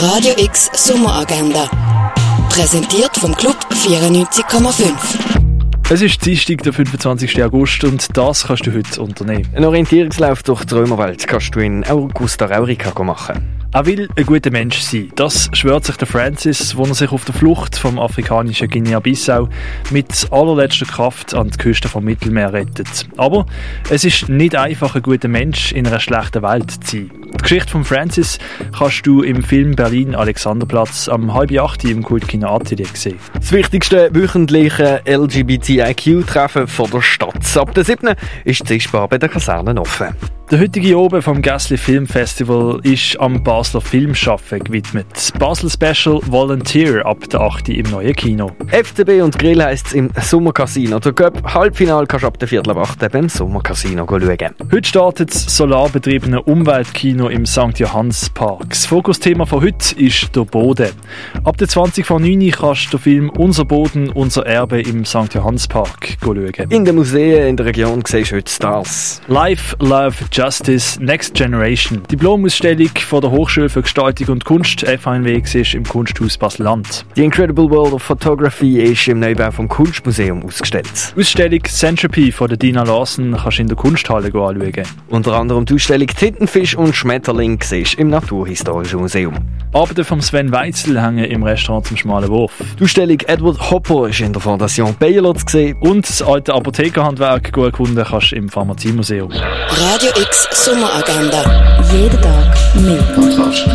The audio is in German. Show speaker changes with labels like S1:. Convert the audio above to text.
S1: Radio X Sommeragenda. Präsentiert vom Club 94,5.
S2: Es ist Dienstag, der 25. August und das kannst du heute unternehmen.
S3: Ein Orientierungslauf durch die Römerwelt kannst du in Augusta Raurica machen.
S2: Er will ein guter Mensch sein. Das schwört sich der Francis, wo er sich auf der Flucht vom afrikanischen Guinea-Bissau mit allerletzter Kraft an die Küste vom Mittelmeer rettet. Aber es ist nicht einfach, ein guter Mensch in einer schlechten Welt zu sein. Die Geschichte von Francis kannst du im Film Berlin Alexanderplatz am halb acht im Kultkino Atelier sehen.
S3: Das wichtigste wöchentliche LGBTIQ-Treffen von der Stadt. Ab der 7. ist die Sichtbar bei der Kaserne offen.
S2: Der heutige Oben vom Gasly Film Festival ist am Basler Filmschaffen gewidmet. Basel Special Volunteer ab der 8. im neuen Kino.
S3: FCB und Grill heisst es im Sommercasino. Der Cup Halbfinal kannst du ab der Viertel ab 8. beim Sommercasino schauen.
S2: Heute startet das solarbetriebene Umweltkino im St. Johanns Park. Das Fokusthema von heute ist der Boden. Ab der 20 von 9 kannst du den Film Unser Boden, unser Erbe im St. Johanns Park schauen.
S3: In den Museen in der Region siehst du heute Stars.
S2: Life, Love, Justice Next Generation. Diplomausstellung von der Hochschule für Gestaltung und Kunst FHNW ist im Kunsthaus Basel-Land.
S3: Die Incredible World of Photography ist im Neubau vom Kunstmuseum ausgestellt.
S2: Ausstellung Centropy von der Dina Larsen kannst du in der Kunsthalle anschauen.
S3: Unter anderem die Ausstellung Tintenfisch und Schmetterling siehst im Naturhistorischen Museum.
S2: Arbeiten von Sven Weitzel hängen im Restaurant zum Schmalen Wurf.
S3: Die Ausstellung Edward Hopper ist in der Fondation Baylor zu sehen.
S2: Und das alte Apothekerhandwerk gut erkunden kannst du im Pharmaziemuseum.
S1: Radio X Sommeragenda. Jeden Tag mehr. Kontrast.